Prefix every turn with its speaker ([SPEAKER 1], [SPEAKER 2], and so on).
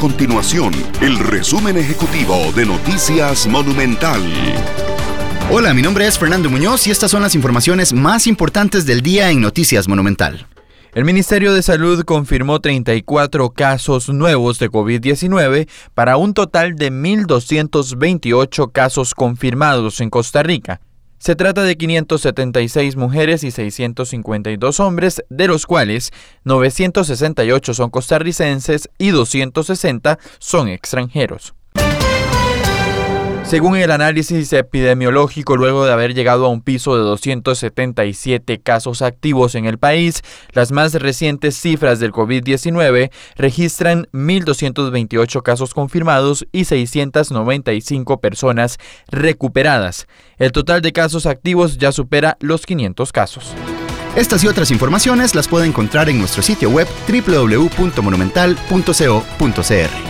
[SPEAKER 1] continuación el resumen ejecutivo de Noticias Monumental.
[SPEAKER 2] Hola, mi nombre es Fernando Muñoz y estas son las informaciones más importantes del día en Noticias Monumental.
[SPEAKER 3] El Ministerio de Salud confirmó 34 casos nuevos de COVID-19 para un total de 1.228 casos confirmados en Costa Rica. Se trata de 576 mujeres y 652 hombres, de los cuales 968 son costarricenses y 260 son extranjeros. Según el análisis epidemiológico, luego de haber llegado a un piso de 277 casos activos en el país, las más recientes cifras del COVID-19 registran 1.228 casos confirmados y 695 personas recuperadas. El total de casos activos ya supera los 500 casos.
[SPEAKER 2] Estas y otras informaciones las puede encontrar en nuestro sitio web www.monumental.co.cr.